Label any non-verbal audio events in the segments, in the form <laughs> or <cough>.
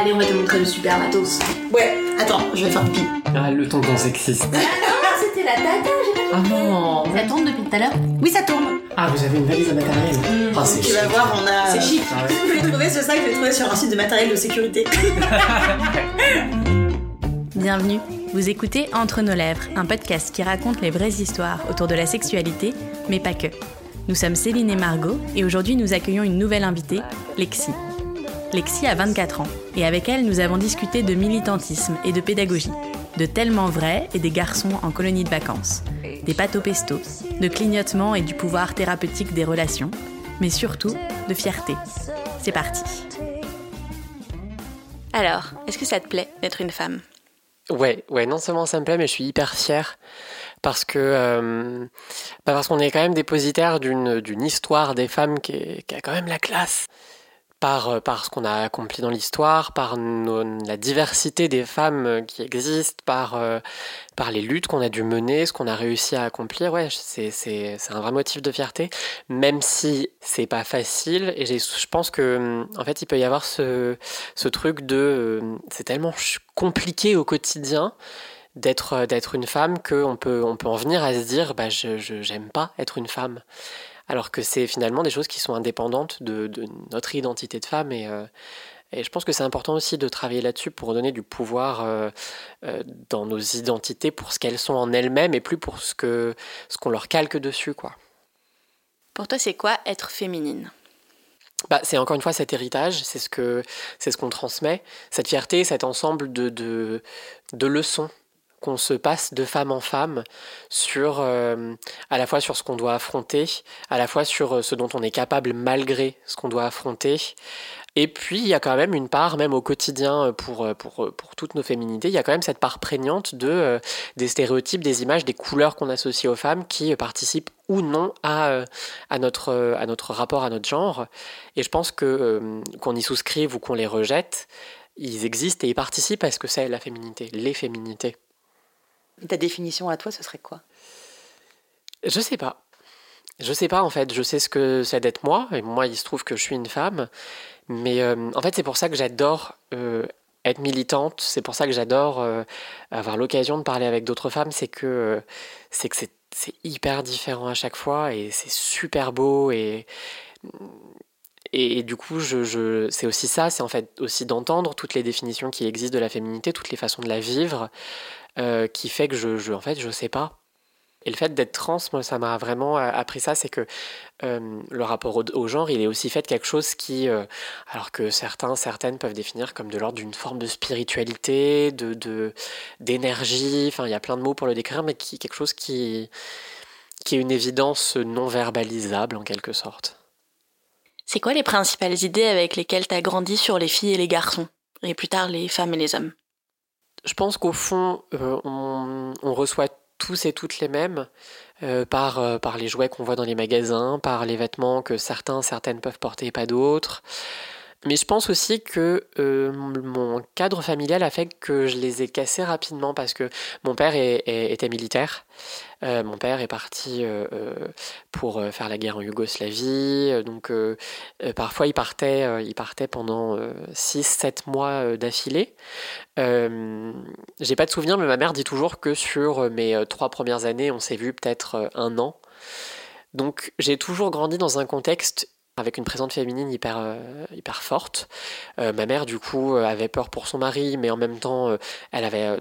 Allez, on va te montrer le super matos. Ouais, attends, je vais faire pipi. Ah, le tonton sexiste. Ah, c'était la tata, j'ai Ah non Ça tourne depuis tout à l'heure Oui, ça tourne. Ah, vous avez une valise à matériel Ah, c'est Tu vas voir, on a. C'est chic. Ah ouais. Je l'ai trouvé ce sac, je l'ai trouvé sur un site de matériel de sécurité. <laughs> Bienvenue. Vous écoutez Entre nos lèvres, un podcast qui raconte les vraies histoires autour de la sexualité, mais pas que. Nous sommes Céline et Margot et aujourd'hui nous accueillons une nouvelle invitée, Lexi. Lexi a 24 ans et avec elle nous avons discuté de militantisme et de pédagogie, de tellement vrai et des garçons en colonie de vacances, des pâtes au pesto, de clignotement et du pouvoir thérapeutique des relations, mais surtout de fierté. C'est parti. Alors, est-ce que ça te plaît d'être une femme? Ouais, ouais, non seulement ça me plaît, mais je suis hyper fier parce que euh, bah parce qu'on est quand même dépositaire d'une d'une histoire des femmes qui, est- qui a quand même la classe par euh, par ce qu'on a accompli dans l'histoire, par la diversité des femmes euh, qui existent, par euh, par les luttes qu'on a dû mener, ce qu'on a réussi à accomplir. Ouais, c'est c'est c'est un vrai motif de fierté, même si c'est pas facile. Et j'ai- je pense que en fait il peut y avoir ce ce truc de c'est tellement compliqué au quotidien d'être d'être une femme qu'on peut on peut en venir à se dire bah je je- j'aime pas être une femme alors que c'est finalement des choses qui sont indépendantes de, de notre identité de femme et euh, et je pense que c'est important aussi de travailler là-dessus pour donner du pouvoir euh, euh, dans nos identités pour ce qu'elles sont en elles-mêmes et plus pour ce que ce qu'on leur calque dessus quoi. Pour toi, c'est quoi être féminine? Bah, c'est encore une fois cet héritage, c'est ce que c'est ce qu'on transmet, cette fierté, cet ensemble de, de, de leçons qu'on se passe de femme en femme sur euh, à la fois sur ce qu'on doit affronter, à la fois sur euh, ce dont on est capable malgré ce qu'on doit affronter. Et puis il y a quand même une part, même au quotidien euh, pour, pour, pour toutes nos féminités, il y a quand même cette part prégnante de des stéréotypes, des images, des couleurs qu'on associe aux femmes qui participent ou non à, à, notre, à notre rapport à notre genre. Et je pense que qu'on y souscrive ou qu'on les rejette, ils existent et ils participent à ce que c'est la féminité, les féminités. Ta définition à toi, ce serait quoi? Je sais pas. Je sais pas en fait, je sais ce que c'est d'être moi, et moi il se trouve que je suis une femme, mais euh, en fait c'est pour ça que j'adore euh, être militante, c'est pour ça que j'adore euh, avoir l'occasion de parler avec d'autres femmes, c'est que c'est que c'est hyper différent à chaque fois et c'est super beau et et, du coup c'est aussi ça, c'est en fait aussi d'entendre toutes les définitions qui existent de la féminité, toutes les façons de la vivre, euh, qui fait que je, je en fait je sais pas. Et le fait d'être trans, moi, ça m'a vraiment appris ça, c'est que euh, le rapport au, genre, il est aussi fait de quelque chose qui, euh, alors que certains, certaines peuvent définir comme de l'ordre d'une forme de spiritualité, de, d'énergie, enfin, il y a plein de mots pour le décrire, mais qui quelque chose qui est une évidence non verbalisable en quelque sorte. C'est quoi les principales idées avec lesquelles tu as grandi sur les filles et les garçons Et plus tard, les femmes et les hommes? Je pense qu'au fond, euh, on, on reçoit tous et toutes les mêmes euh, par, euh, par les jouets qu'on voit dans les magasins, par les vêtements que certains, certaines peuvent porter et pas d'autres. Mais je pense aussi que euh, mon cadre familial a fait que je les ai cassés rapidement parce que mon père était militaire. Euh, mon père est parti euh, pour faire la guerre en Yougoslavie. Donc parfois il partait, il partait pendant 6-7 mois d'affilée. J'ai pas de souvenir, mais ma mère dit toujours que sur mes trois premières années, on s'est vu peut-être un an. Donc j'ai toujours grandi dans un contexte avec une présence féminine hyper, euh, hyper forte. Euh, ma mère, du coup, euh, avait peur pour son mari, mais en même temps, elle avait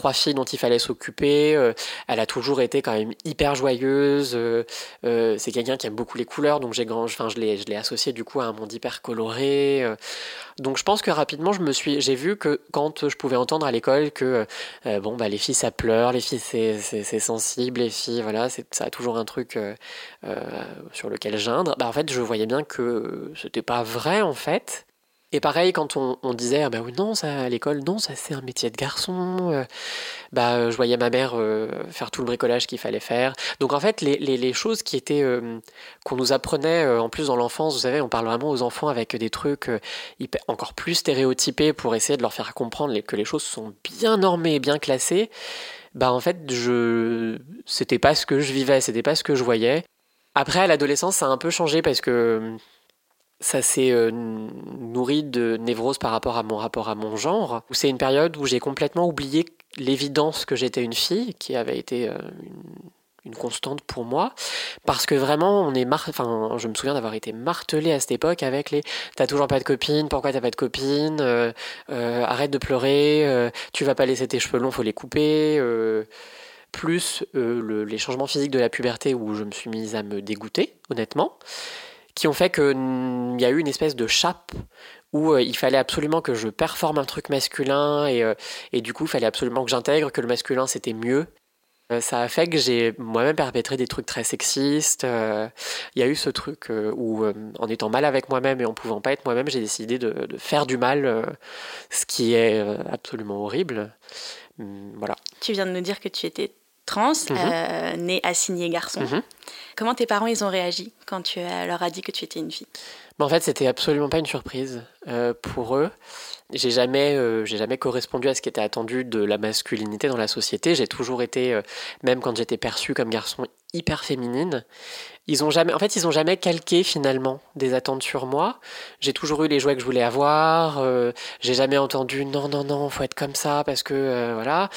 trois filles dont il fallait s'occuper. Euh, elle a toujours été quand même hyper joyeuse. Euh, euh, c'est quelqu'un qui aime beaucoup les couleurs, donc j'ai grand, enfin, je l'ai, je l'ai associé du coup à un monde hyper coloré. Donc je pense que rapidement, je me suis, j'ai vu que quand je pouvais entendre à l'école que bon bah les filles ça pleure, les filles c'est, c'est, sensible, les filles voilà, c'est, ça a toujours un truc sur lequel geindre. Bah en fait, je voyais bien que c'était pas vrai en fait. Et pareil, quand on, disait, ah bah oui, non, ça, à l'école, non, ça c'est un métier de garçon, euh, bah euh, je voyais ma mère euh, faire tout le bricolage qu'il fallait faire. Donc en fait, les, choses qui étaient, qu'on nous apprenait en plus dans l'enfance, vous savez, on parle vraiment aux enfants avec des trucs encore plus stéréotypés pour essayer de leur faire comprendre que les choses sont bien normées bien classées. Bah en fait, je, c'était pas ce que je vivais, c'était pas ce que je voyais. Après, à l'adolescence, ça a un peu changé parce que ça s'est euh, nourri de névrose par rapport à mon rapport à mon genre. C'est une période où j'ai complètement oublié l'évidence que j'étais une fille, qui avait été euh, une, constante pour moi, parce que vraiment, on est enfin, je me souviens d'avoir été martelé à cette époque avec les "t'as toujours pas de copine, pourquoi t'as pas de copine, euh, arrête de pleurer, tu vas pas laisser tes cheveux longs, faut les couper." plus les changements physiques de la puberté où je me suis mise à me dégoûter, honnêtement qui ont fait qu'il y a eu une espèce de chape où euh, il fallait absolument que je performe un truc masculin et, euh, et du coup il fallait absolument que j'intègre que le masculin c'était mieux. Euh, ça a fait que j'ai moi-même perpétré des trucs très sexistes. Il y a eu ce truc où, en étant mal avec moi-même et en pouvant pas être moi-même, j'ai décidé de, de, faire du mal, ce qui est absolument horrible. Hum, voilà. Tu viens de nous dire que tu étais trans, mmh. né assigné garçon. Mhm. Comment tes parents ils ont réagi quand tu leur as dit que tu étais une fille? En fait, c'était absolument pas une surprise euh, pour eux. J'ai jamais, euh, jamais correspondu à ce qui était attendu de la masculinité dans la société. J'ai toujours été, euh, même quand j'étais perçue comme garçon, hyper féminine. Ils ont jamais, en fait, ils ont jamais calqué finalement des attentes sur moi. J'ai toujours eu les jouets que je voulais avoir. j'ai jamais entendu non, non, non, faut être comme ça parce que voilà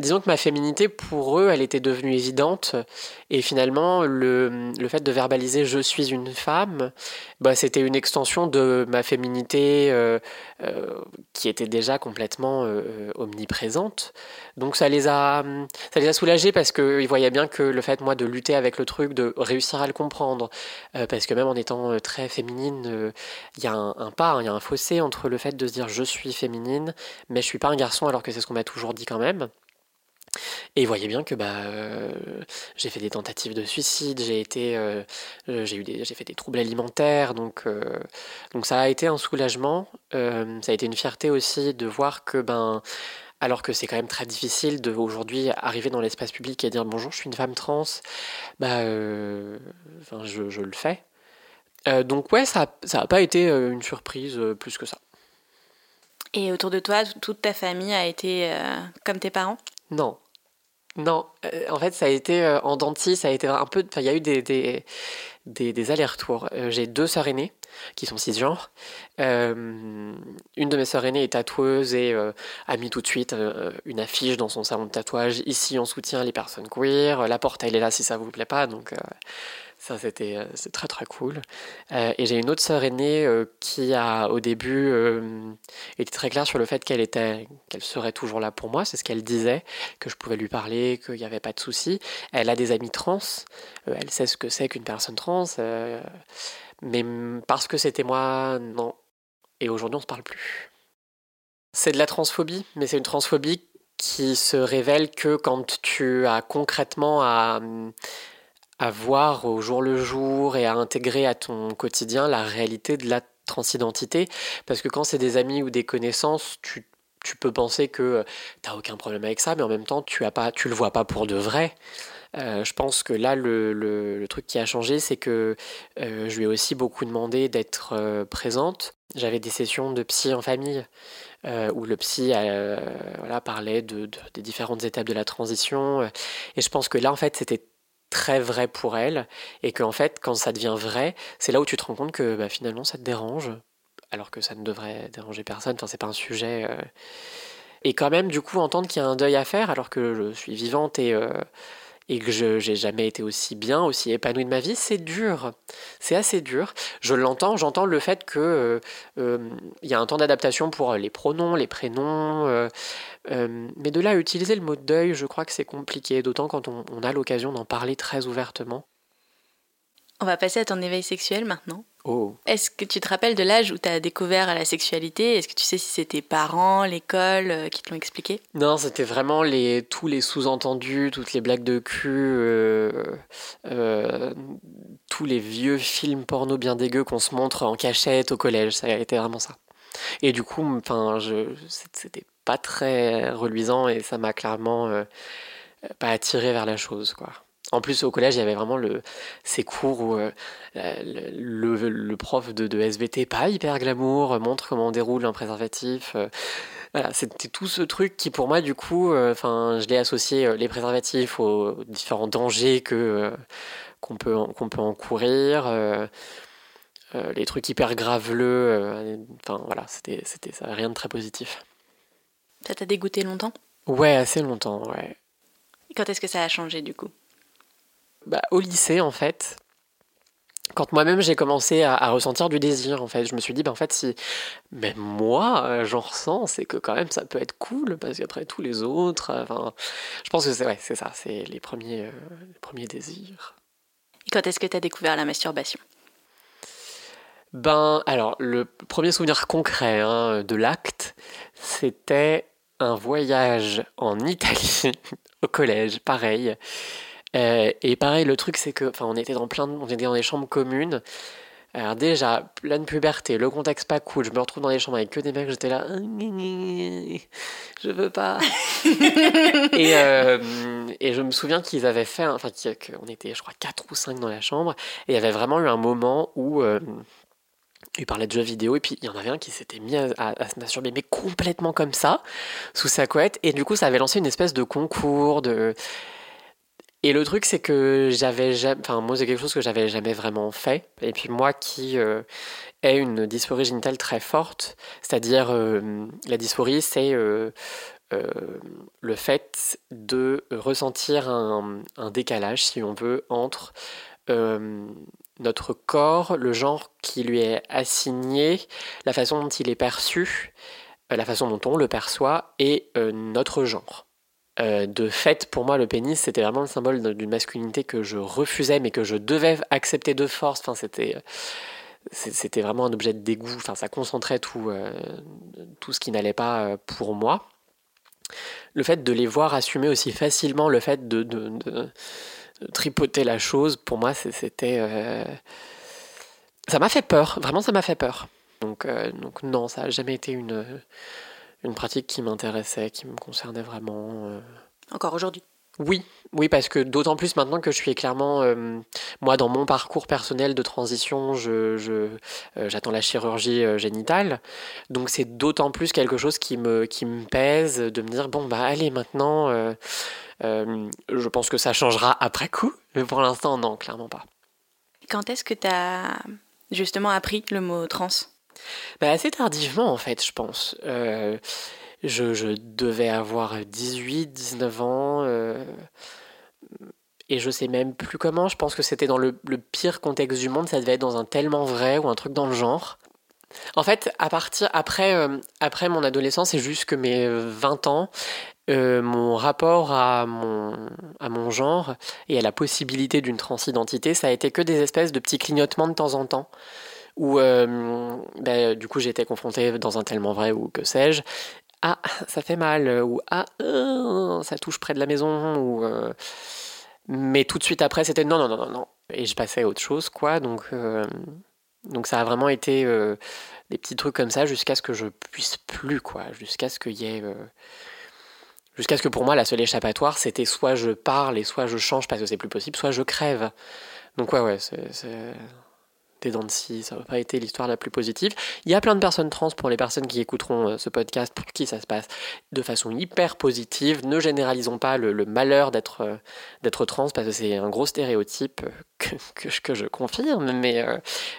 disons que ma féminité, pour eux, elle était devenue évidente. Et finalement, le, le fait de verbaliser je suis une femme, bah, c'était une extension de ma féminité euh, euh, qui était déjà complètement euh, omniprésente. Donc ça les a, ça les a soulagés parce qu'ils voyaient bien que le fait, moi, de lutter avec le truc, de réussir à le comprendre, parce que même en étant très féminine, il y a un, pas, hein, il y a un fossé entre le fait de se dire je suis féminine, mais je suis pas un garçon alors que c'est ce qu'on m'a toujours dit quand même. Et voyez bien que bah, euh, j'ai fait des tentatives de suicide, j'ai euh, euh, fait des troubles alimentaires, donc, donc ça a été un soulagement. ça a été une fierté aussi de voir que ben, alors que c'est quand même très difficile de aujourd'hui arriver dans l'espace public et dire bonjour, je suis une femme trans, bah, je, je, le fais. donc ouais, ça n'a pas été une surprise plus que ça. Et autour de toi, toute ta famille a été comme tes parents? Non. Non, euh, en fait, ça a été euh, en dentiste, ça a été un peu. il y a eu des, des, allers-retours. Euh, j'ai deux sœurs aînées qui sont cisgenres. une de mes sœurs aînées est tatoueuse et a mis tout de suite une affiche dans son salon de tatouage. Ici, on soutient les personnes queer. La porte, elle est là si ça vous plaît pas. Donc, ça, c'était euh, très très cool. Euh, et j'ai une autre sœur aînée euh, qui a au début été très claire sur le fait qu'elle était, qu'elle serait toujours là pour moi. C'est ce qu'elle disait, que je pouvais lui parler, qu'il n'y avait pas de souci. Elle a des amis trans. elle sait ce que c'est qu'une personne trans. mais parce que c'était moi, non. Et aujourd'hui, on se parle plus. C'est de la transphobie, mais c'est une transphobie qui se révèle que quand tu as concrètement à à voir au jour le jour et à intégrer à ton quotidien la réalité de la transidentité. Parce que quand c'est des amis ou des connaissances, tu, tu peux penser que tu n'as aucun problème avec ça, mais en même temps, tu as pas, tu le vois pas pour de vrai. Euh, je pense que là, le, le, truc qui a changé, c'est que euh, je lui ai aussi beaucoup demandé d'être euh, présente. J'avais des sessions de psy en famille où le psy voilà, parlait de, des différentes étapes de la transition. et je pense que là, en fait, c'était très vrai pour elle et qu'en fait quand ça devient vrai c'est là où tu te rends compte que bah, finalement ça te dérange alors que ça ne devrait déranger personne enfin c'est pas un sujet euh. et quand même du coup entendre qu'il y a un deuil à faire alors que je suis vivante et euh, et que je n'ai jamais été aussi bien, aussi épanouie de ma vie, c'est dur. C'est assez dur. Je l'entends, j'entends le fait qu'il euh, euh, y a un temps d'adaptation pour les pronoms, les prénoms. Euh, mais de là à utiliser le mot deuil, je crois que c'est compliqué, d'autant quand on a l'occasion d'en parler très ouvertement. On va passer à ton éveil sexuel maintenant. Oh. Est-ce que tu te rappelles de l'âge où tu as découvert la sexualité? Est-ce que tu sais si c'était tes parents, l'école euh, qui te l'ont expliqué? Non, c'était vraiment les, tous les sous-entendus, toutes les blagues de cul, euh, euh, tous les vieux films porno bien dégueux qu'on se montre en cachette au collège. Ça a été vraiment ça. Et du coup, enfin, c'était pas très reluisant et ça m'a clairement pas attiré vers la chose, quoi. En plus, au collège, il y avait vraiment le, ces cours où euh, le, le, prof de, de, SVT, pas hyper glamour, montre comment on déroule un préservatif. Euh, voilà, c'était tout ce truc qui, pour moi, du coup, euh, je l'ai associé les préservatifs aux différents dangers que qu'on peut qu'on peut encourir. les trucs hyper graveleux. Enfin voilà, c'était, c'était ça, rien de très positif. Ça t'a dégoûté longtemps? Ouais, assez longtemps, ouais. Et Quand est-ce que ça a changé du coup? Bah, au lycée, en fait, quand moi-même j'ai commencé à, à ressentir du désir, en fait, je me suis dit, bah, en fait, si même moi euh, j'en ressens, c'est que quand même ça peut être cool, parce qu'après tous les autres, euh, enfin, je pense que c'est ouais, c'est ça, c'est les premiers, euh, les premiers désirs. Et quand est-ce que t'as découvert la masturbation? Ben, alors, le premier souvenir concret hein, de l'acte, c'était un voyage en Italie, <laughs> au collège, pareil. Euh, et pareil, le truc, c'est que, enfin, on était dans plein, de- on était dans des chambres communes. Alors déjà, pleine puberté, le contexte pas cool, je me retrouve dans des chambres avec que des mecs, j'étais là, je veux pas. <laughs> et, euh, et je me souviens qu'ils avaient fait, enfin, qu'on était, je crois, 4 ou 5 dans la chambre, et il y avait vraiment eu un moment où euh, il parlait de jeux vidéo, et puis il y en avait un qui s'était mis à, à- à se masturber, mais complètement comme ça, sous sa couette, et du coup, ça avait lancé une espèce de concours, de... Et le truc, c'est que j'avais jamais. Enfin, moi, c'est quelque chose que j'avais jamais vraiment fait. Et puis, moi qui euh, ai une dysphorie génitale très forte, c'est-à-dire euh, la dysphorie, c'est euh, le fait de ressentir un, décalage, si on veut, entre notre corps, le genre qui lui est assigné, la façon dont il est perçu, la façon dont on le perçoit, et notre genre. Euh, de fait, pour moi, le pénis, c'était vraiment le symbole d'une masculinité que je refusais, mais que je devais accepter de force. Enfin, c'était, c'est- c'était vraiment un objet de dégoût. Enfin, ça concentrait tout, euh, tout ce qui n'allait pas euh, pour moi. Le fait de les voir assumer aussi facilement le fait de, de- de- tripoter la chose, pour moi, c'était. euh, Ça m'a fait peur. Vraiment, ça m'a fait peur. Donc, euh, donc non, ça n'a jamais été une, une pratique qui m'intéressait, qui me concernait vraiment. euh. Encore aujourd'hui Oui, oui, parce que d'autant plus maintenant que je suis clairement, euh, moi, dans mon parcours personnel de transition, je, euh, j'attends la chirurgie euh, génitale. Donc c'est d'autant plus quelque chose qui me, qui me pèse de me dire, bon, bah allez, maintenant, je pense que ça changera après coup, mais pour l'instant, non, clairement pas. Quand est-ce que t'as justement appris le mot trans? Bah, assez tardivement, en fait, je pense. Euh, je, devais avoir 18, 19 ans. euh, et je sais même plus comment. Je pense que c'était dans le, pire contexte du monde. Ça devait être dans un tellement vrai ou un truc dans le genre. En fait, à partir après, euh, après mon adolescence et jusque mes euh, 20 ans, mon rapport à mon, à mon genre et à la possibilité d'une transidentité, ça a été que des espèces de petits clignotements de temps en temps où euh, ben, du coup j'étais confrontée dans un tellement vrai ou que sais-je. Ah ça fait mal ou ah euh, ça touche près de la maison ou euh, mais tout de suite après c'était non non non non non. Et je passais à autre chose quoi. Donc donc ça a vraiment été des petits trucs comme ça jusqu'à ce que je puisse plus quoi. Jusqu'à ce qu'il y ait jusqu'à ce que pour moi la seule échappatoire c'était soit je parle et soit je change parce que c'est plus possible soit je crève. Donc ouais ouais c'est- des dents de scie, ça n'a pas été l'histoire la plus positive. Il y a plein de personnes trans, pour les personnes qui écouteront euh, ce podcast, pour qui ça se passe de façon hyper positive. Ne généralisons pas le, malheur d'être euh, d'être trans, parce que c'est un gros stéréotype euh, que, que, je- que je confirme, mais,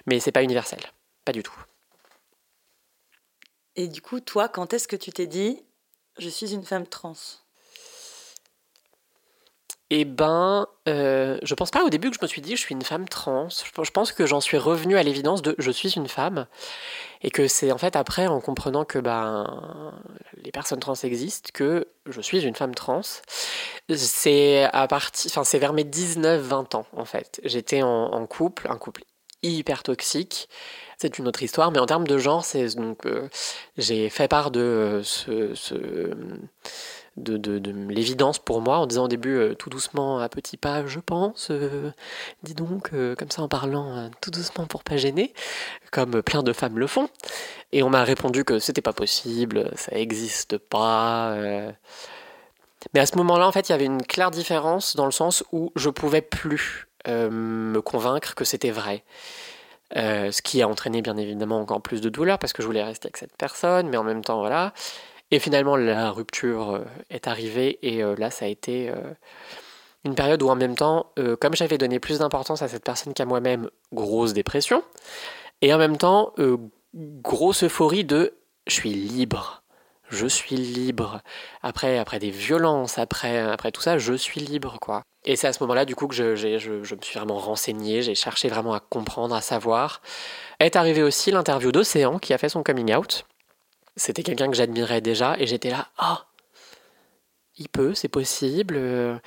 mais c'est pas universel. Pas du tout. Et du coup, toi, quand est-ce que tu t'es dit je suis une femme trans? Eh ben, euh, je pense pas au début que je me suis dit je suis une femme trans. Je, pense que j'en suis revenu à l'évidence de je suis une femme et que c'est en fait après en comprenant que ben les personnes trans existent que je suis une femme trans. C'est à partir, enfin c'est vers mes 19-20 ans en fait. J'étais en, couple, un couple hyper toxique. C'est une autre histoire, mais en termes de genre, c'est donc euh, j'ai fait part de ce de, de, de l'évidence pour moi en disant au début euh, tout doucement à petits pas je pense euh, dis donc euh, comme ça en parlant tout doucement pour pas gêner comme plein de femmes le font. Et on m'a répondu que c'était pas possible ça existe pas mais à ce moment là en fait il y avait une claire différence dans le sens où je pouvais plus me convaincre que c'était vrai. Ce qui a entraîné bien évidemment encore plus de douleur parce que je voulais rester avec cette personne mais en même temps voilà et finalement, la rupture euh, est arrivée et euh, là, ça a été euh, une période où en même temps, comme j'avais donné plus d'importance à cette personne qu'à moi-même, grosse dépression, Et en même temps, grosse euphorie de je suis libre. Je suis libre. Après, après des violences, après, après tout ça, je suis libre, quoi. Et c'est à ce moment-là, du coup, que je, je, je, me suis vraiment renseigné, j'ai cherché vraiment à comprendre, à savoir. Est arrivé aussi l'interview d'Océan qui a fait son coming out. C'était quelqu'un que j'admirais déjà et j'étais là, ah, il peut, c'est possible. Euh,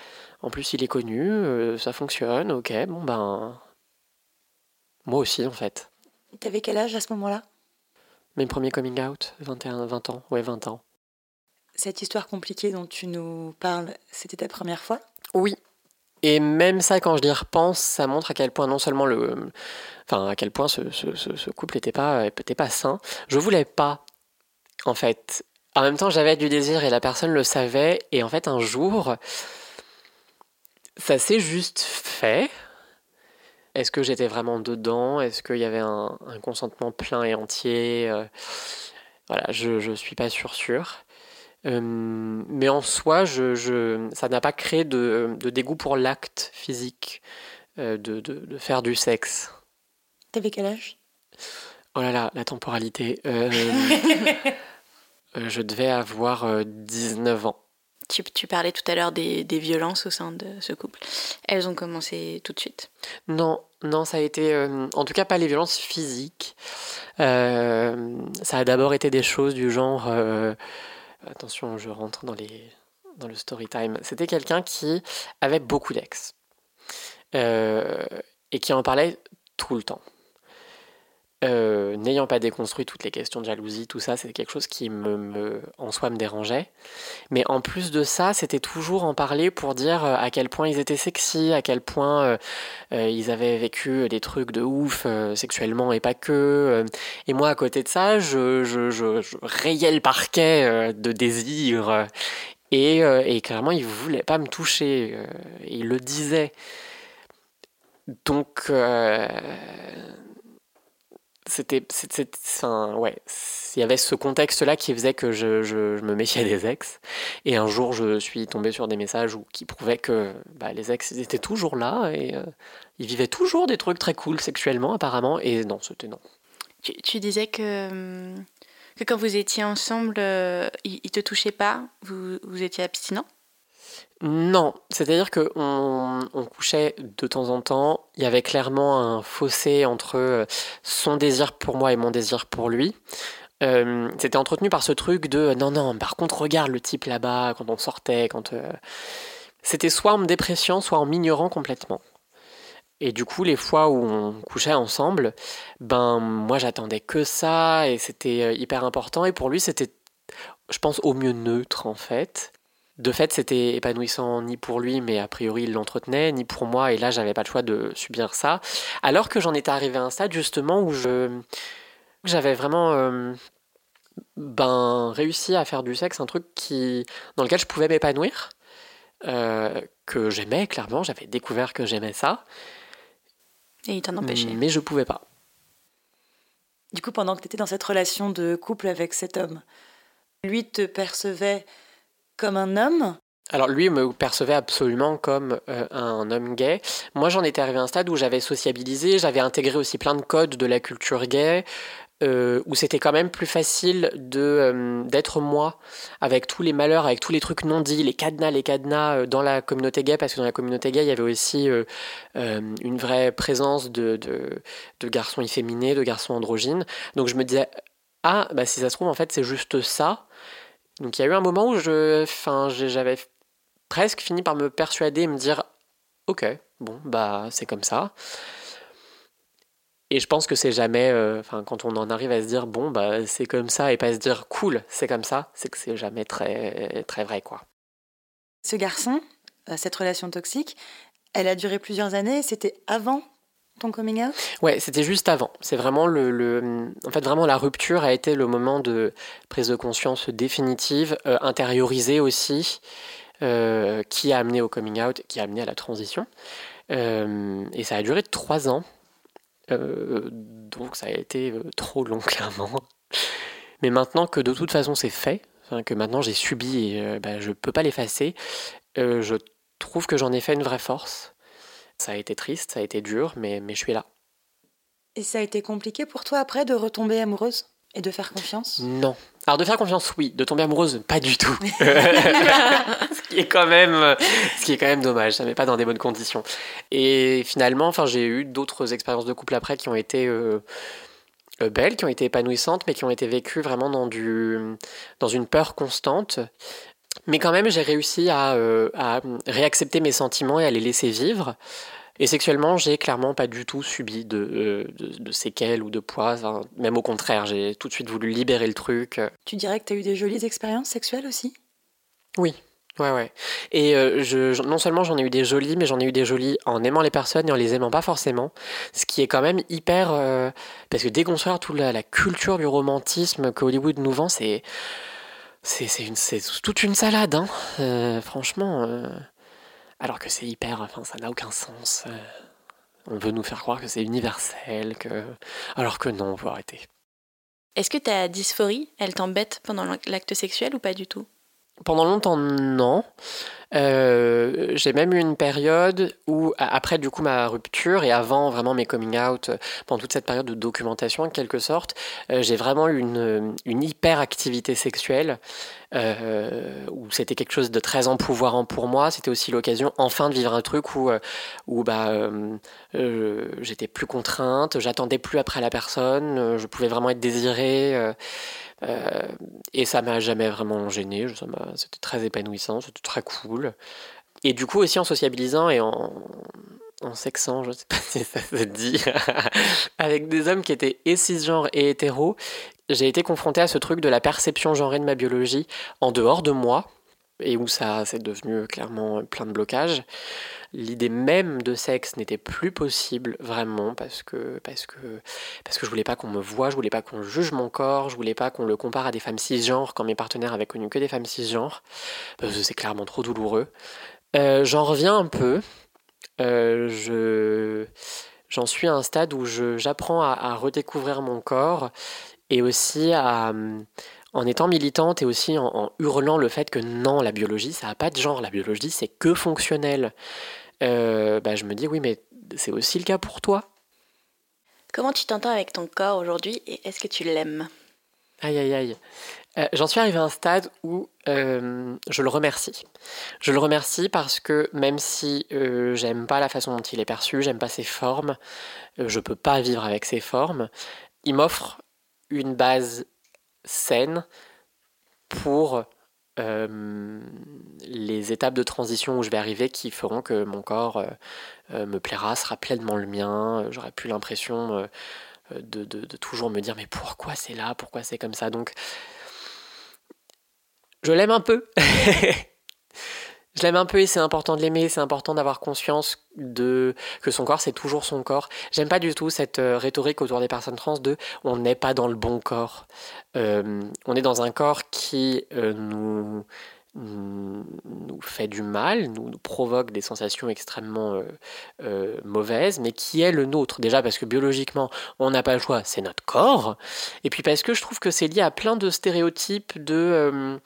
en plus, il est connu, euh, ça fonctionne, ok, bon ben. Moi aussi, en fait. T'avais quel âge à ce moment-là? Mes premiers coming out, 21, 20 ans, ouais, 20 ans. Cette histoire compliquée dont tu nous parles, c'était ta première fois? Oui. Et même ça, quand je y repense, ça montre à quel point non seulement le, enfin à quel point ce, ce, ce couple n'était pas, était pas sain. Je voulais pas, en fait, en même temps, j'avais du désir et la personne le savait. Et en fait, un jour, ça s'est juste fait. Est-ce que j'étais vraiment dedans? Est-ce qu'il y avait un, consentement plein et entier? Euh, Voilà, je ne suis pas sûr sûr. Euh, mais en soi, je, je ça n'a pas créé de, de, dégoût pour l'acte physique euh, de, de, de, faire du sexe. T'avais quel âge? Oh là là, la temporalité. <laughs> Euh, je devais avoir 19 euh, ans. Tu, tu, parlais tout à l'heure des, des, violences au sein de ce couple. Elles ont commencé tout de suite Non, non, ça a été, euh, en tout cas pas les violences physiques. Euh, ça a d'abord été des choses du genre, euh, attention, je rentre dans, les, dans le story time. C'était quelqu'un qui avait beaucoup d'ex et qui en parlait tout le temps. Euh, n'ayant pas déconstruit toutes les questions de jalousie, tout ça, c'était quelque chose qui me, en soi me dérangeait. Mais en plus de ça, c'était toujours en parler pour dire euh, à quel point ils étaient sexy, à quel point euh, ils avaient vécu des trucs de ouf sexuellement et pas que. et moi, à côté de ça, je, rayais le parquet de désir. Et, clairement, il voulait pas me toucher. il le disait. Donc c'était enfin, ouais il y avait ce contexte là qui faisait que je, je, me méfiais des ex. Et un jour je suis tombé sur des messages où, qui prouvaient que bah, les ex ils étaient toujours là et euh, ils vivaient toujours des trucs très cool sexuellement apparemment. Et non c'était non. Tu, disais que que quand vous étiez ensemble euh, ils, ne te touchaient pas vous, vous étiez abstinent? Non, c'est-à-dire qu'on on couchait de temps en temps. Il y avait clairement un fossé entre euh, son désir pour moi et mon désir pour lui. Euh, c'était entretenu par ce truc de non, non, par contre, regarde le type là-bas quand on sortait. quand euh, C'était soit en me dépréciant, soit en m'ignorant complètement. Et du coup, les fois où on couchait ensemble, ben moi j'attendais que ça et c'était hyper important. Et pour lui, c'était, je pense, au mieux neutre en fait de fait, c'était épanouissant ni pour lui, mais a priori il l'entretenait, ni pour moi, et là j'avais pas le choix de subir ça. Alors que j'en étais arrivé à un stade justement où je j'avais vraiment euh, ben réussi à faire du sexe un truc qui dans lequel je pouvais m'épanouir, euh, que j'aimais clairement, j'avais découvert que j'aimais ça. Et il t'en empêchait. Mais je pouvais pas. Du coup, pendant que tu étais dans cette relation de couple avec cet homme, lui te percevait comme un homme? Alors lui me percevait absolument comme euh, un homme gay. Moi j'en étais arrivé à un stade où j'avais sociabilisé, j'avais intégré aussi plein de codes de la culture gay, euh, où c'était quand même plus facile de euh, d'être moi avec tous les malheurs, avec tous les trucs non dits, les cadenas, les cadenas dans la communauté gay, parce que dans la communauté gay il y avait aussi une vraie présence de, de, de, garçons efféminés, de garçons androgynes. Donc je me disais ah bah si ça se trouve en fait c'est juste ça donc il y a eu un moment où je, enfin, j'avais presque fini par me persuader et me dire, ok, bon, bah c'est comme ça. Et je pense que c'est jamais, euh, enfin, quand on en arrive à se dire, bon, bah c'est comme ça, et pas se dire, cool, c'est comme ça, c'est que c'est jamais très, très vrai, quoi. Ce garçon, euh, cette relation toxique, elle a duré plusieurs années. C'était avant ton coming out? Ouais, c'était juste avant. C'est vraiment le, en fait vraiment la rupture a été le moment de prise de conscience définitive, euh, intériorisée aussi, euh, qui a amené au coming out, qui a amené à la transition. Euh, et ça a duré trois ans, donc ça a été trop long <laughs> clairement. Mais maintenant que de toute façon c'est fait, que maintenant j'ai subi et bah, je peux pas l'effacer, je trouve que j'en ai fait une vraie force. Ça a été triste, ça a été dur, mais, mais je suis là. Et ça a été compliqué pour toi après de retomber amoureuse et de faire confiance? Non. Alors de faire confiance, oui. De tomber amoureuse, pas du tout. <laughs> <laughs> ce qui est quand même, ce qui est quand même dommage. Ça met pas dans des bonnes conditions. Et finalement, enfin, j'ai eu d'autres expériences de couple après qui ont été euh, euh, belles, qui ont été épanouissantes, mais qui ont été vécues vraiment dans du, dans une peur constante. Mais quand même, j'ai réussi à, euh, à réaccepter mes sentiments et à les laisser vivre. Et sexuellement, j'ai clairement pas du tout subi de, euh, de, de séquelles ou de poids. Enfin, même au contraire, j'ai tout de suite voulu libérer le truc. Tu dirais que tu as eu des jolies expériences sexuelles aussi? Oui. Ouais, ouais. Et euh, je, non seulement j'en ai eu des jolies, mais j'en ai eu des jolies en aimant les personnes et en les aimant pas forcément. Ce qui est quand même hyper. parce que déconstruire toute la, la culture du romantisme que Hollywood nous vend, c'est. C'est toute une salade, hein. Euh, franchement. euh, alors que c'est hyper. Enfin, ça n'a aucun sens. euh. on veut nous faire croire que c'est universel, que. Alors que non, faut arrêter. Est-ce que ta dysphorie, elle t'embête pendant l'acte sexuel ou pas du tout? Pendant longtemps, non. Euh, j'ai même eu une période où, après du coup ma rupture et avant vraiment mes coming out, euh, pendant toute cette période de documentation en quelque sorte, euh, j'ai vraiment eu une, hyperactivité sexuelle où c'était quelque chose de très empouvoirant pour moi. C'était aussi l'occasion enfin de vivre un truc où, où bah, j'étais plus contrainte, j'attendais plus après la personne, je pouvais vraiment être désirée. Euh, et ça m'a jamais vraiment gêné, c'était très épanouissant, c'était très cool. Et du coup aussi en sociabilisant et en, en sexant, je sais pas <laughs> si ça se dit, <laughs> avec des hommes qui étaient et cisgenres et hétéros, j'ai été confronté à ce truc de la perception genrée de ma biologie en dehors de moi, et où ça c'est devenu clairement plein de blocages. L'idée même de sexe n'était plus possible vraiment parce que parce que parce que je voulais pas qu'on me voie, je voulais pas qu'on juge mon corps, je voulais pas qu'on le compare à des femmes cisgenres quand mes partenaires avaient connu que des femmes cisgenres c'est clairement trop douloureux. Euh, J'en reviens un peu. Euh, je j'en suis à un stade où j'apprends à, redécouvrir mon corps et aussi en étant militante et aussi en, en hurlant le fait que non, la biologie, ça n'a pas de genre, la biologie, c'est que fonctionnel. Euh, bah, je me dis oui, mais c'est aussi le cas pour toi. Comment tu t'entends avec ton corps aujourd'hui et est-ce que tu l'aimes? Aïe, aïe, aïe. Euh, J'en suis arrivé à un stade où euh, je le remercie. Je le remercie parce que même si euh, j'aime pas la façon dont il est perçu, j'aime pas ses formes, je peux pas vivre avec ses formes, il m'offre une base saine pour euh, les étapes de transition où je vais arriver qui feront que mon corps euh, euh, me plaira, sera pleinement le mien. J'aurai plus l'impression de toujours me dire mais pourquoi c'est là, pourquoi c'est comme ça? Donc je l'aime un peu. <laughs> je l'aime un peu et c'est important de l'aimer, c'est important d'avoir conscience de que son corps c'est toujours son corps. J'aime pas du tout cette euh, rhétorique autour des personnes trans de on n'est pas dans le bon corps. Euh, on est dans un corps qui euh, nous fait du mal, nous, nous provoque des sensations extrêmement mauvaises, mais qui est le nôtre. Déjà parce que biologiquement, on n'a pas le choix, c'est notre corps. Et puis parce que je trouve que c'est lié à plein de stéréotypes de...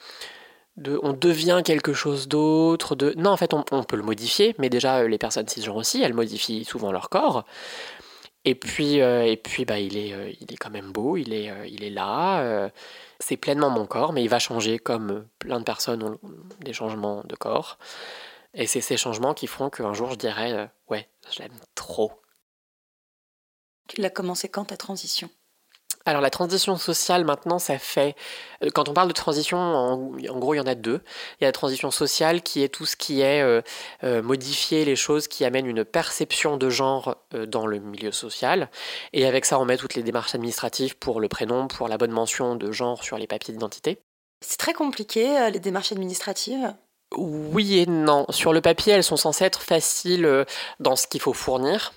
on devient quelque chose d'autre, de... Non, en fait, on, peut le modifier, mais déjà, euh, les personnes cisgenres aussi, elles modifient souvent leur corps. Et puis, euh, et puis bah, il, est, euh, il est quand même beau, il est, il est là. c'est pleinement mon corps, mais il va changer comme plein de personnes ont des changements de corps. Et c'est ces changements qui feront qu'un jour je dirais Ouais, je l'aime trop. Tu l'as commencé quand ta transition? Alors la transition sociale maintenant, ça fait... euh, Quand on parle de transition, en, en gros, il y en a deux. Il y a la transition sociale qui est tout ce qui est euh, euh, modifier les choses qui amènent une perception de genre euh, dans le milieu social. Et avec ça, on met toutes les démarches administratives pour le prénom, pour la bonne mention de genre sur les papiers d'identité. C'est très compliqué, les démarches administratives. Oui et non. Sur le papier, elles sont censées être faciles dans ce qu'il faut fournir.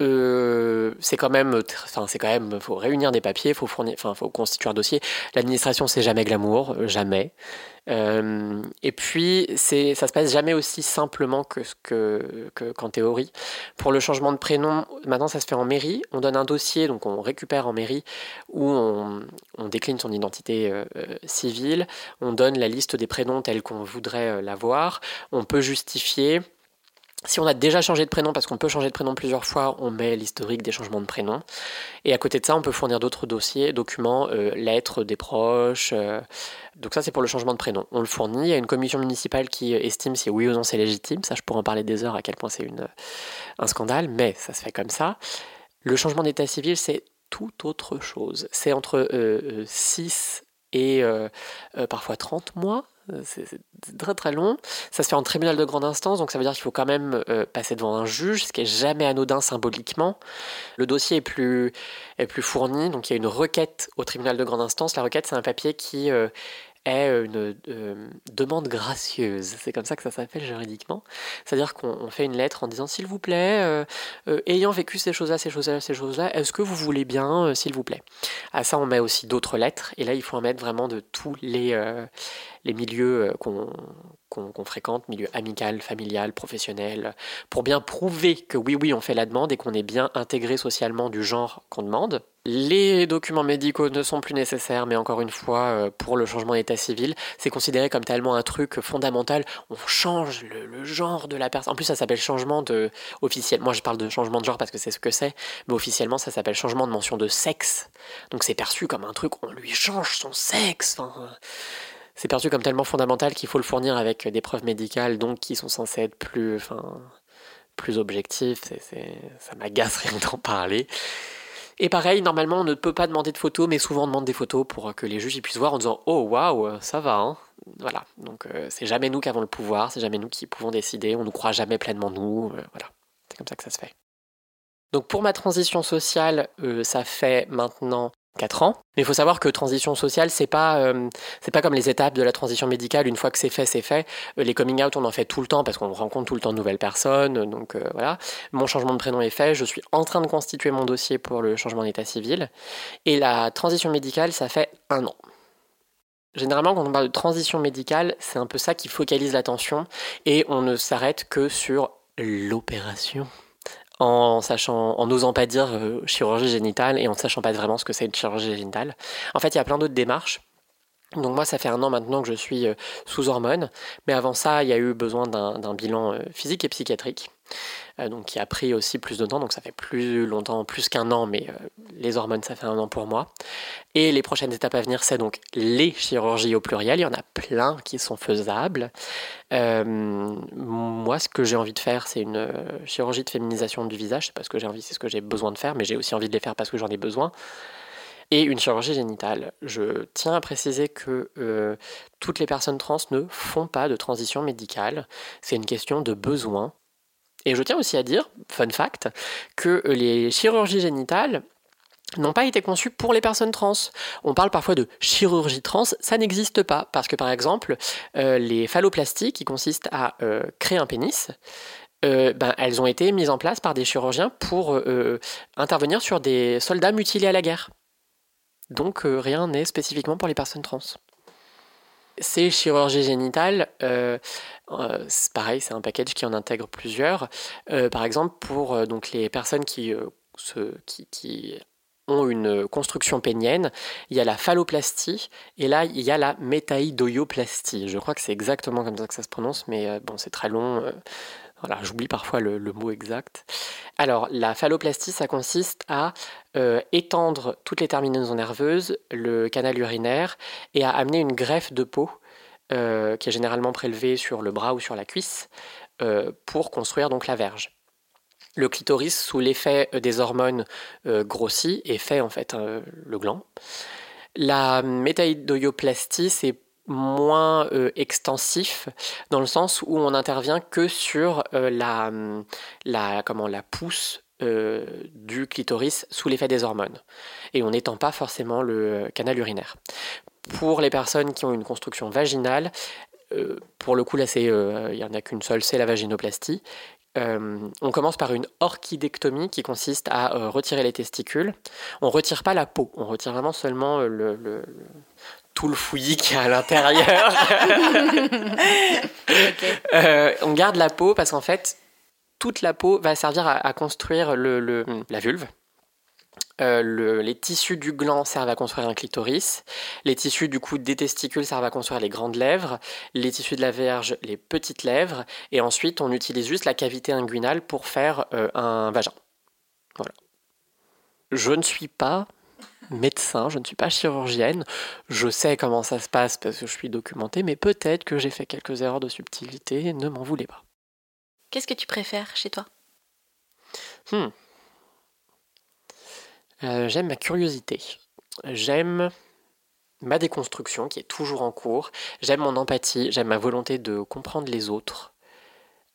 Euh, c'est quand même, enfin c'est quand même, faut réunir des papiers, faut fournir, enfin faut constituer un dossier. L'administration c'est jamais glamour, jamais. Euh, et puis c'est, ça se passe jamais aussi simplement que ce que, que- qu'en théorie. Pour le changement de prénom, maintenant ça se fait en mairie. On donne un dossier, donc on récupère en mairie où on, décline son identité euh, civile. On donne la liste des prénoms tels qu'on voudrait l'avoir. On peut justifier. Si on a déjà changé de prénom, parce qu'on peut changer de prénom plusieurs fois, on met l'historique des changements de prénom. Et à côté de ça, on peut fournir d'autres dossiers, documents, euh, lettres des proches. euh, donc ça, c'est pour le changement de prénom. On le fournit. Il y a une commission municipale qui estime si oui ou non c'est légitime. Ça, je pourrais en parler des heures à quel point c'est un scandale, mais ça se fait comme ça. Le changement d'état civil, c'est tout autre chose. C'est entre 6 et euh, euh, parfois 30 mois. Euh, C'est très très long. Ça se fait en tribunal de grande instance, donc ça veut dire qu'il faut quand même euh, passer devant un juge, ce qui est jamais anodin symboliquement. Le dossier est plus, est plus fourni, donc il y a une requête au tribunal de grande instance. La requête, c'est un papier qui euh, est une euh, demande gracieuse. C'est comme ça que ça s'appelle juridiquement. C'est-à-dire qu'on on fait une lettre en disant s'il vous plaît, euh, euh, ayant vécu ces choses-là, ces choses-là, ces choses-là, est-ce que vous voulez bien, s'il vous plaît? À ça, on met aussi d'autres lettres, et là, il faut en mettre vraiment de tous les, les milieux qu'on qu'on fréquente, milieu amical, familial, professionnel, pour bien prouver que oui, oui, on fait la demande et qu'on est bien intégré socialement du genre qu'on demande. Les documents médicaux ne sont plus nécessaires, mais encore une fois, euh, pour le changement d'état civil, c'est considéré comme tellement un truc fondamental. On change le, genre de la personne. En plus, ça s'appelle changement de officiel. Moi, je parle de changement de genre parce que c'est ce que c'est, mais officiellement, ça s'appelle changement de mention de sexe. Donc, c'est perçu comme un truc. On lui change son sexe. C'est perçu comme tellement fondamental qu'il faut le fournir avec des preuves médicales, donc qui sont censées être plus, enfin, plus objectives. Ça m'agace rien d'en parler. Et pareil, normalement, on ne peut pas demander de photos, mais souvent on demande des photos pour que les juges y puissent voir en disant Oh waouh, ça va, hein. Voilà. Donc euh, c'est jamais nous qui avons le pouvoir, c'est jamais nous qui pouvons décider, on ne croit jamais pleinement nous. euh, voilà. C'est comme ça que ça se fait. Donc pour ma transition sociale, euh, ça fait maintenant 4 ans. Mais il faut savoir que transition sociale, c'est pas, euh, pas comme les étapes de la transition médicale. Une fois que c'est fait, c'est fait. Euh, les coming out, on en fait tout le temps parce qu'on rencontre tout le temps de nouvelles personnes. euh, Donc voilà. Mon changement de prénom est fait. Je suis en train de constituer mon dossier pour le changement d'état civil. Et la transition médicale, ça fait un an. Généralement, quand on parle de transition médicale, c'est un peu ça qui focalise l'attention et on ne s'arrête que sur l'opération en sachant, en n'osant pas dire euh, chirurgie génitale et en ne sachant pas vraiment ce que c'est une chirurgie génitale. En fait, il y a plein d'autres démarches. Donc moi, ça fait un an maintenant que je suis euh, sous hormones, mais avant ça, il y a eu besoin d'un bilan euh, physique et psychiatrique, euh, donc qui a pris aussi plus de temps, donc ça fait plus longtemps, plus qu'un an, mais les hormones, ça fait un an pour moi. Et les prochaines étapes à venir, c'est donc les chirurgies au pluriel, il y en a plein qui sont faisables. Moi, ce que j'ai envie de faire, c'est une chirurgie de féminisation du visage, c'est pas ce que j'ai envie, c'est ce que j'ai besoin de faire, mais j'ai aussi envie de les faire parce que j'en ai besoin et une chirurgie génitale. Je tiens à préciser que euh, toutes les personnes trans ne font pas de transition médicale. C'est une question de besoin. Et je tiens aussi à dire, fun fact, que les chirurgies génitales n'ont pas été conçues pour les personnes trans. On parle parfois de chirurgie trans, ça n'existe pas. Parce que par exemple, euh, les phalloplasties, qui consistent à euh, créer un pénis, ben, elles ont été mises en place par des chirurgiens pour intervenir sur des soldats mutilés à la guerre. Donc euh, rien n'est spécifiquement pour les personnes trans. Ces chirurgies génitales, euh, euh, c'est pareil, c'est un package qui en intègre plusieurs. Par exemple, pour donc les personnes qui, se- qui, qui ont une construction pénienne, il y a la phalloplastie et là il y a la métaïdoyoplastie. Je crois que c'est exactement comme ça que ça se prononce, mais bon, c'est très long. Voilà, j'oublie parfois le, mot exact. Alors, la phalloplastie, ça consiste à euh, étendre toutes les terminaisons nerveuses, le canal urinaire, et à amener une greffe de peau euh, qui est généralement prélevée sur le bras ou sur la cuisse euh, pour construire donc la verge. Le clitoris, sous l'effet des hormones, grossit et fait en fait le gland. La métaïdoyoplastie, c'est moins euh, extensif dans le sens où on n'intervient que sur euh, la, la, comment, la pousse euh, du clitoris sous l'effet des hormones. Et on n'étend pas forcément le canal urinaire. Pour les personnes qui ont une construction vaginale, pour le coup là c'est, il n'y en a qu'une seule, c'est la vaginoplastie. On commence par une orchidectomie qui consiste à retirer les testicules. On retire pas la peau, on retire vraiment seulement le, le- le- tout le fouillis qui est à l'intérieur. <laughs> Euh, on garde la peau parce qu'en fait, toute la peau va servir à, à construire le, le- la vulve. Euh, le- les tissus du gland servent à construire un clitoris. Les tissus du cou des testicules servent à construire les grandes lèvres. Les tissus de la verge, les petites lèvres. Et ensuite, on utilise juste la cavité inguinale pour faire euh, un vagin. Voilà. Je ne suis pas médecin, je ne suis pas chirurgienne. Je sais comment ça se passe parce que je suis documentée, mais peut-être que j'ai fait quelques erreurs de subtilité. Ne m'en voulez pas. Qu'est-ce que tu préfères chez toi? Hmm. Euh, j'aime ma curiosité. J'aime ma déconstruction qui est toujours en cours. J'aime mon empathie. J'aime ma volonté de comprendre les autres.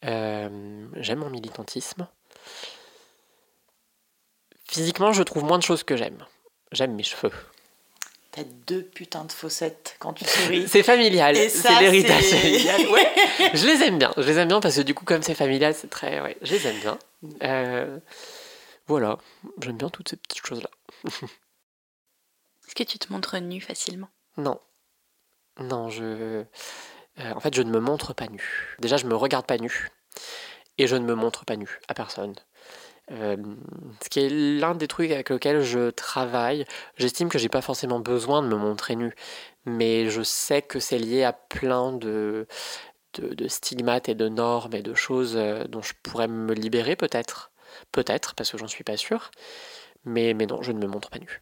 Euh, j'aime mon militantisme. Physiquement, je trouve moins de choses que j'aime. J'aime mes cheveux. T'as deux putains de fossettes quand tu souris. <laughs> C'est familial. C'est l'héritage c'est- familial. <laughs> Ouais. je les aime bien. Je les aime bien parce que du coup, comme c'est familial, c'est très. Ouais, je les aime bien. Euh, voilà. J'aime bien toutes ces petites choses-là. <laughs> Est-ce que tu te montres nu facilement? Non. Non, je. euh, en fait, je ne me montre pas nu. Déjà, je me regarde pas nu. Et je ne me montre pas nu à personne. Euh, ce qui est l'un des trucs avec lesquels je travaille. J'estime que j'ai pas forcément besoin de me montrer nu. Mais je sais que c'est lié à plein de, de, de stigmates et de normes et de choses euh, dont je pourrais me libérer peut-être. Peut-être, parce que j'en suis pas sûr. Mais, mais non, je ne me montre pas nu.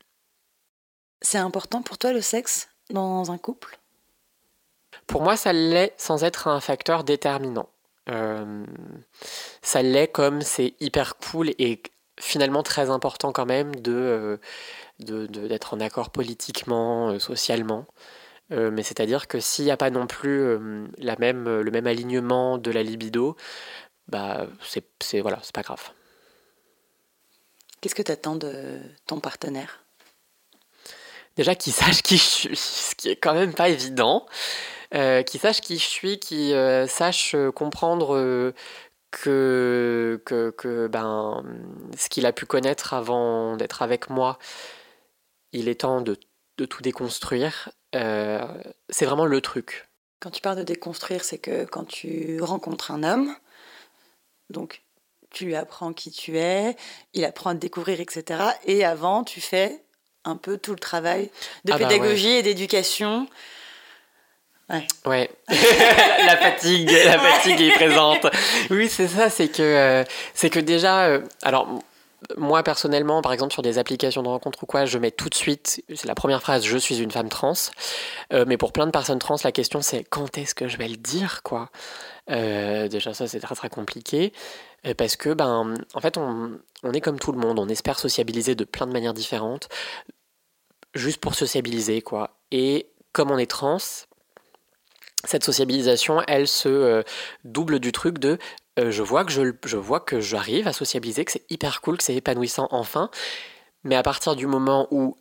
C'est important pour toi le sexe dans un couple? Pour moi, ça l'est sans être un facteur déterminant. Euh, ça l'est comme c'est hyper cool et finalement très important quand même de, de- de- d'être en accord politiquement, euh, socialement. Euh, mais c'est-à-dire que s'il n'y a pas non plus la même, le même alignement de la libido, bah c'est, c'est voilà, c'est pas grave. Qu'est-ce que t'attends de ton partenaire? Déjà qu'il sache qui je suis, ce qui est quand même pas évident. Euh, qu'il sache qui je suis, qu'il euh, sache euh, comprendre que, que, que, ben, ce qu'il a pu connaître avant d'être avec moi, il est temps de, de tout déconstruire. Euh, c'est vraiment le truc. Quand tu parles de déconstruire, c'est que quand tu rencontres un homme, donc tu lui apprends qui tu es, il apprend à te découvrir, etc. Et avant, tu fais un peu tout le travail de Ah bah pédagogie et d'éducation. Ouais, la, <laughs> la fatigue, la fatigue est présente. Oui, c'est ça, c'est que, euh, c'est que déjà, euh, alors moi personnellement, par exemple sur des applications de rencontre ou quoi, je mets tout de suite, c'est la première phrase, je suis une femme trans. Euh, mais pour plein de personnes trans, la question c'est quand est-ce que je vais le dire, quoi? Déjà ça c'est très très compliqué parce que ben en fait on, on est comme tout le monde, on espère sociabiliser de plein de manières différentes, juste pour sociabiliser quoi. Et comme on est trans, cette sociabilisation, elle se euh, double du truc de euh, je vois que je, vois que j'arrive à sociabiliser, que c'est hyper cool, que c'est épanouissant enfin, mais à partir du moment où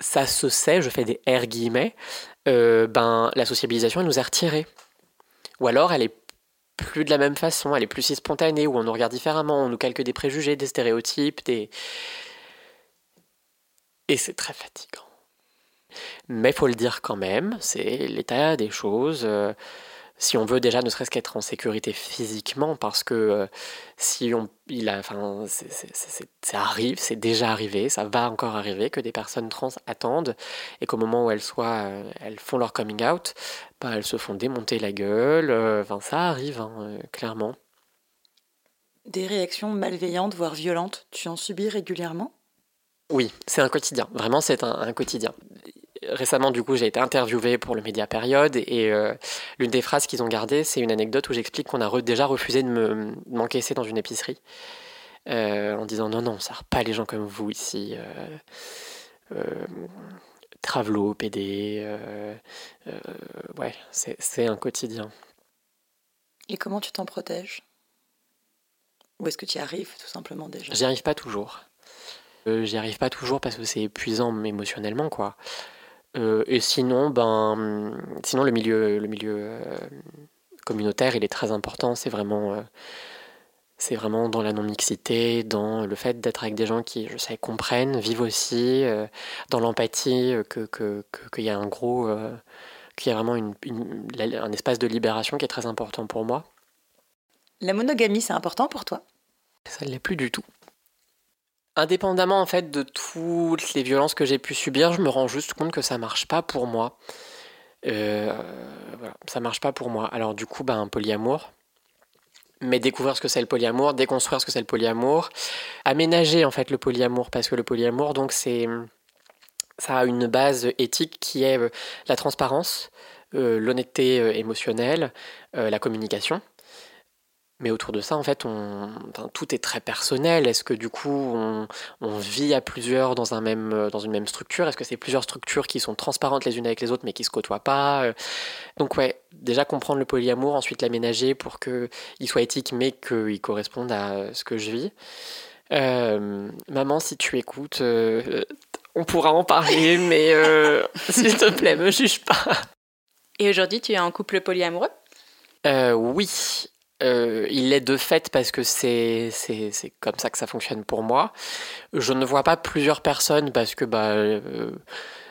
ça se sait, je fais des R guillemets, euh, ben la sociabilisation elle nous est retirée. Ou alors elle est plus de la même façon, elle est plus si spontanée, où on nous regarde différemment, on nous calque des préjugés, des stéréotypes, des... Et c'est très fatigant. Mais faut le dire quand même, c'est l'état des choses. euh, si on veut déjà ne serait-ce qu'être en sécurité physiquement, parce que euh, si on, il a, enfin, ça arrive, c'est déjà arrivé, ça va encore arriver que des personnes trans attendent et qu'au moment où elles soient, euh, elles font leur coming out, bah, elles se font démonter la gueule. euh, ça arrive, hein, clairement. Des réactions malveillantes, voire violentes, tu en subis régulièrement? Oui, c'est un quotidien. Vraiment, c'est un, un quotidien. Récemment, du coup, j'ai été interviewée pour le Média Période et euh, l'une des phrases qu'ils ont gardées, c'est une anecdote où j'explique qu'on a re- déjà refusé de me- m'encaisser dans une épicerie euh, en disant non, non, on sert pas les gens comme vous ici. Euh, Travelo, PD, ouais, c'est c'est un quotidien. Et comment tu t'en protèges? Ou est-ce que tu y arrives tout simplement déjà? J'y arrive pas toujours. Euh, J'y arrive pas toujours parce que c'est épuisant émotionnellement, quoi. Euh, et sinon, ben, sinon le milieu, le milieu euh, communautaire, il est très important. C'est vraiment, euh, c'est vraiment dans la non-mixité, dans le fait d'être avec des gens qui, je sais, comprennent, vivent aussi, euh, dans l'empathie, euh, que que- que- qu'il y a un gros, euh, qu'il y a vraiment une, une- la- un espace de libération qui est très important pour moi. La monogamie, c'est important pour toi? Ça ne l'est plus du tout. Indépendamment en fait de toutes les violences que j'ai pu subir, je me rends juste compte que ça marche pas pour moi. Euh, voilà, ça marche pas pour moi. Alors du coup, un polyamour. Mais découvrir ce que c'est le polyamour, déconstruire ce que c'est le polyamour, aménager en fait le polyamour parce que le polyamour donc c'est ça a une base éthique qui est euh, la transparence, euh, l'honnêteté euh, émotionnelle, la communication. Mais autour de ça, en fait, on, tout est très personnel. Est-ce que du coup, on, vit à plusieurs dans, un même, dans une même structure? Est-ce que c'est plusieurs structures qui sont transparentes les unes avec les autres, mais qui se côtoient pas Donc ouais, déjà comprendre le polyamour, ensuite l'aménager pour qu'il soit éthique, mais qu'il corresponde à ce que je vis. maman, si tu écoutes, on pourra en parler, <laughs> mais euh, <laughs> s'il te plaît, me juge pas. Et aujourd'hui, tu es en couple polyamoureux? Euh, Oui. Euh, il est de fait parce que c'est, c'est, comme ça que ça fonctionne pour moi. Je ne vois pas plusieurs personnes parce que bah,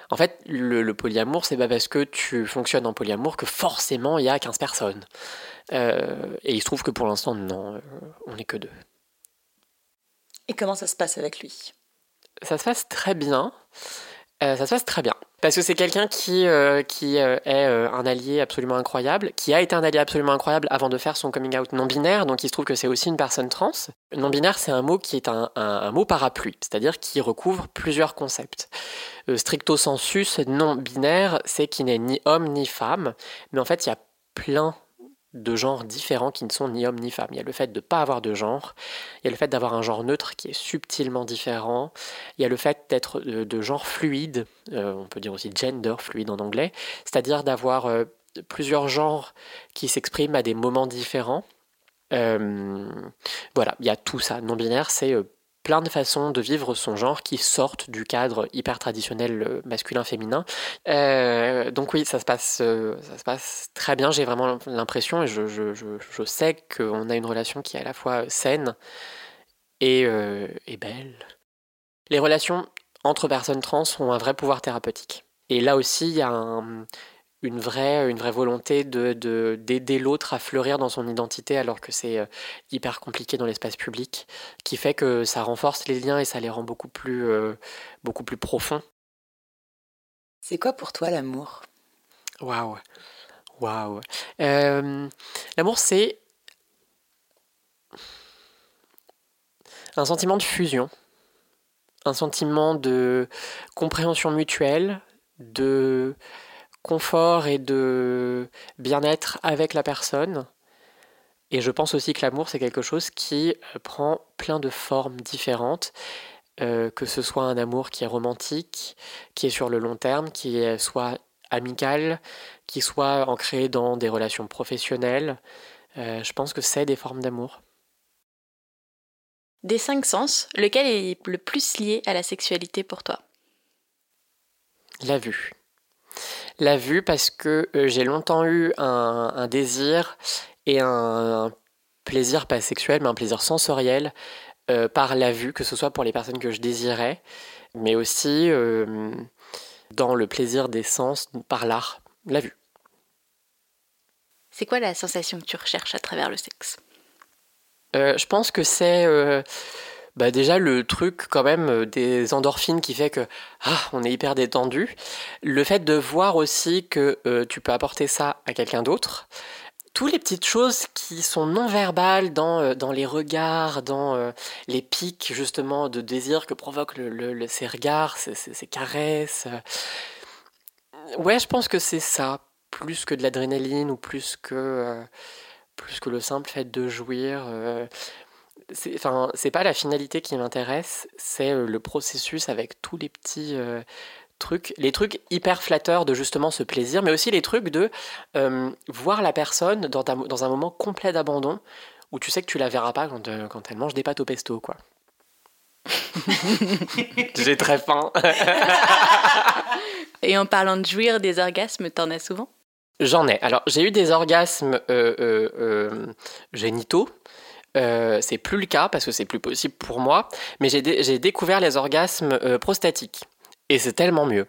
en fait, le, polyamour, c'est pas parce que tu fonctionnes en polyamour que forcément il y a 15 personnes. et il se trouve que pour l'instant, non, on n'est que deux. Et comment ça se passe avec lui? Ça se passe très bien. Euh, ça se passe très bien. Parce que c'est quelqu'un qui, euh, qui euh, est un allié absolument incroyable, qui a été un allié absolument incroyable avant de faire son coming out non-binaire, donc il se trouve que c'est aussi une personne trans. Non-binaire, c'est un mot qui est un, mot parapluie, c'est-à-dire qui recouvre plusieurs concepts. stricto sensus, non-binaire, c'est qui n'est ni homme ni femme, mais en fait, il y a plein de genres différents qui ne sont ni hommes ni femmes. Il y a le fait de ne pas avoir de genre, il y a le fait d'avoir un genre neutre qui est subtilement différent, il y a le fait d'être de, genre fluide, euh, on peut dire aussi gender fluide en anglais, c'est-à-dire d'avoir euh, plusieurs genres qui s'expriment à des moments différents. Euh, voilà, il y a tout ça. Non-binaire, c'est plein de façons de vivre son genre qui sortent du cadre hyper traditionnel euh, masculin-féminin. Euh, donc oui, ça se passe, euh, ça se passe très bien. J'ai vraiment l'impression, et je, je, je, sais qu'on a une relation qui est à la fois saine et, et belle. Les relations entre personnes trans ont un vrai pouvoir thérapeutique. Et là aussi, il y a un, une vraie, une vraie volonté de, d'aider l'autre à fleurir dans son identité alors que c'est euh, hyper compliqué dans l'espace public, qui fait que ça renforce les liens et ça les rend beaucoup plus, euh, beaucoup plus profonds. C'est quoi pour toi l'amour? Waouh. Waouh. Euh, L'amour, c'est un sentiment de fusion, un sentiment de compréhension mutuelle, de confort et de bien-être avec la personne. Et je pense aussi que l'amour, c'est quelque chose qui euh, prend plein de formes différentes, euh, que ce soit un amour qui est romantique, qui est sur le long terme, qui est soit amical, qui soit ancré dans des relations professionnelles. Euh, je pense que c'est des formes d'amour. Des cinq sens, lequel est le plus lié à la sexualité pour toi? La vue la vue parce que euh, j'ai longtemps eu un, désir et un, plaisir pas sexuel, mais un plaisir sensoriel euh, par la vue, que ce soit pour les personnes que je désirais, mais aussi euh, dans le plaisir des sens par l'art, la vue. C'est quoi la sensation que tu recherches à travers le sexe? Je pense que c'est bah déjà le truc quand même euh, des endorphines qui fait que ah, on est hyper détendu. Le fait de voir aussi que euh, tu peux apporter ça à quelqu'un d'autre. Toutes les petites choses qui sont non verbales dans, euh, dans les regards, dans les pics justement de désir que provoquent ces regards, ces, ces, caresses. Ouais, je pense que c'est ça, plus que de l'adrénaline ou plus que, plus que le simple fait de jouir c'est enfin c'est pas la finalité qui m'intéresse, c'est euh, le processus avec tous les petits euh, trucs, les trucs hyper flatteurs de justement ce plaisir, mais aussi les trucs de euh, voir la personne dans, dans un moment complet d'abandon où tu sais que tu la verras pas quand, quand elle mange des pâtes au pesto quoi. <laughs> J'ai très faim. <laughs> Et en parlant de jouir des orgasmes, t'en as souvent? J'en ai. Alors j'ai eu des orgasmes génitaux euh, c'est plus le cas parce que c'est plus possible pour moi, mais j'ai découvert les orgasmes euh, prostatiques. Et c'est tellement mieux.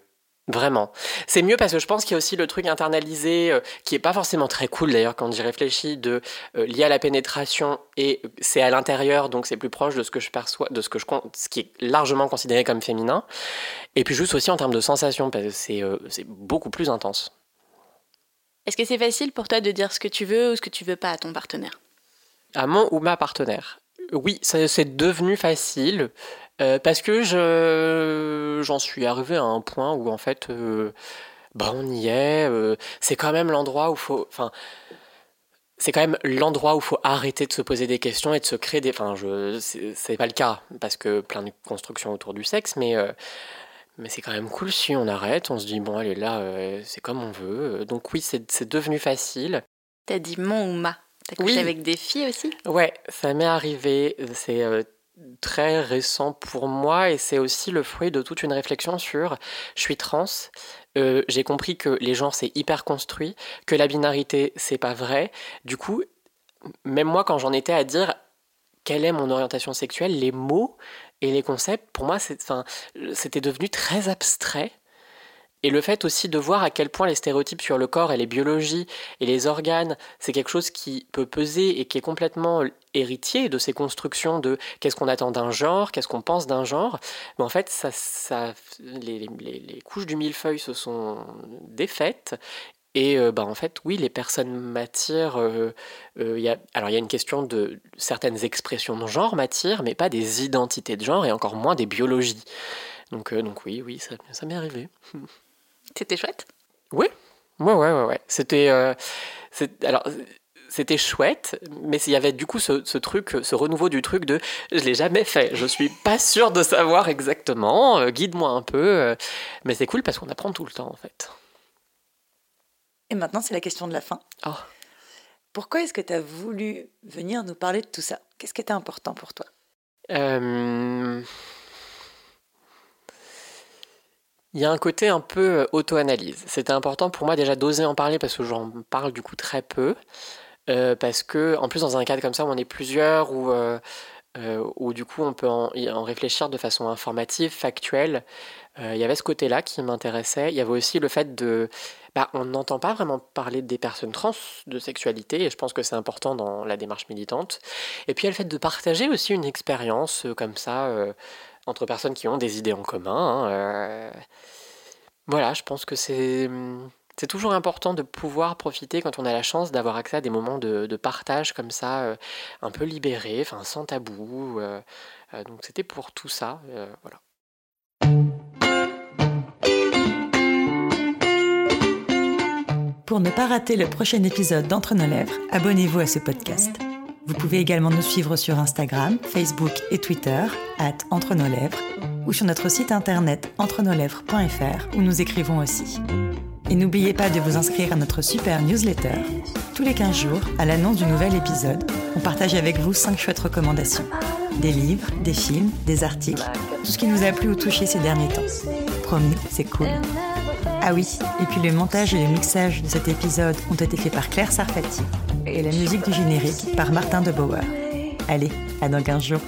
Vraiment. C'est mieux parce que je pense qu'il y a aussi le truc internalisé euh, qui est pas forcément très cool d'ailleurs quand j'y réfléchis de lié à la pénétration et c'est à l'intérieur donc c'est plus proche de ce que je perçois de ce que je ce qui est largement considéré comme féminin et puis juste aussi en termes de sensation parce que c'est beaucoup plus intense. Est-ce que c'est facile pour toi de dire ce que tu veux ou ce que tu veux pas à ton partenaire? À mon ou ma partenaire. Oui, c'est devenu facile. Euh, parce que je, j'en suis arrivé à un point où en fait, euh, bah on y est. Euh, c'est quand même l'endroit où faut, enfin, c'est quand même l'endroit où faut arrêter de se poser des questions et de se créer des. Enfin, je, c'est, pas le cas parce que plein de constructions autour du sexe, mais mais c'est quand même cool si on arrête, on se dit bon allez là, c'est comme on veut. Donc oui, c'est devenu facile. T'as dit mon ou ma? T'as couché avec des filles aussi? Ouais, ça m'est arrivé. C'est très récent pour moi et c'est aussi le fruit de toute une réflexion sur je suis trans, euh, j'ai compris que les genres c'est hyper construit, que la binarité c'est pas vrai. Du coup, même moi quand j'en étais à dire quelle est mon orientation sexuelle, les mots et les concepts, pour moi c'était devenu très abstrait et le fait aussi de voir à quel point les stéréotypes sur le corps et les biologies et les organes, c'est quelque chose qui peut peser et qui est complètement héritier de ces constructions de qu'est-ce qu'on attend d'un genre, qu'est-ce qu'on pense d'un genre. Mais en fait, ça, les, couches du millefeuille se sont défaites et euh, bah, en fait, oui, les personnes m'attirent. Euh, euh, alors, il y a une question de certaines expressions de genre m'attirent, mais pas des identités de genre et encore moins des biologies. Donc, donc oui, oui, ça m'est arrivé. <laughs> C'était chouette Oui, ouais, ouais, ouais, ouais. C'était. Euh, alors. C'était chouette, mais il y avait du coup ce, ce, truc, ce renouveau du truc de je l'ai jamais fait, je suis pas sûr de savoir exactement, euh, guide-moi un peu, euh, mais c'est cool parce qu'on apprend tout le temps en fait. Et maintenant c'est la question de la fin. Oh. Pourquoi est-ce que tu as voulu venir nous parler de tout ça? Qu'est-ce qui était important pour toi? Il y a un côté un peu euh, auto-analyse. C'était important pour moi déjà d'oser en parler parce que j'en parle du coup très peu. Euh, parce que, en plus, dans un cadre comme ça où on est plusieurs, où, euh, où du coup on peut en, réfléchir de façon informative, factuelle, il y avait ce côté-là qui m'intéressait. Il y avait aussi le fait de. Bah, on n'entend pas vraiment parler des personnes trans de sexualité, et je pense que c'est important dans la démarche militante. Et puis il y a le fait de partager aussi une expérience comme ça entre personnes qui ont des idées en commun. Hein, euh. Voilà, je pense que c'est c'est toujours important de pouvoir profiter quand on a la chance d'avoir accès à des moments de, partage comme ça, euh, un peu libérés, enfin sans tabou. Euh, donc c'était pour tout ça, voilà. Pour ne pas rater le prochain épisode d'Entre nos lèvres, abonnez-vous à ce podcast. Vous pouvez également nous suivre sur Instagram, Facebook et Twitter, at Entre nos lèvres, ou sur notre site internet entrenoslèvres.fr où nous écrivons aussi. Et n'oubliez pas de vous inscrire à notre super newsletter. Tous les 15 jours, à l'annonce du nouvel épisode, on partage avec vous 5 chouettes recommandations. Des livres, des films, des articles, tout ce qui nous a plu ou touché ces derniers temps. Promis, c'est cool. Ah oui, et puis le montage et le mixage de cet épisode ont été faits par Claire Sarfati et la musique du générique par Martin de Bauer. Allez, à dans 15 jours.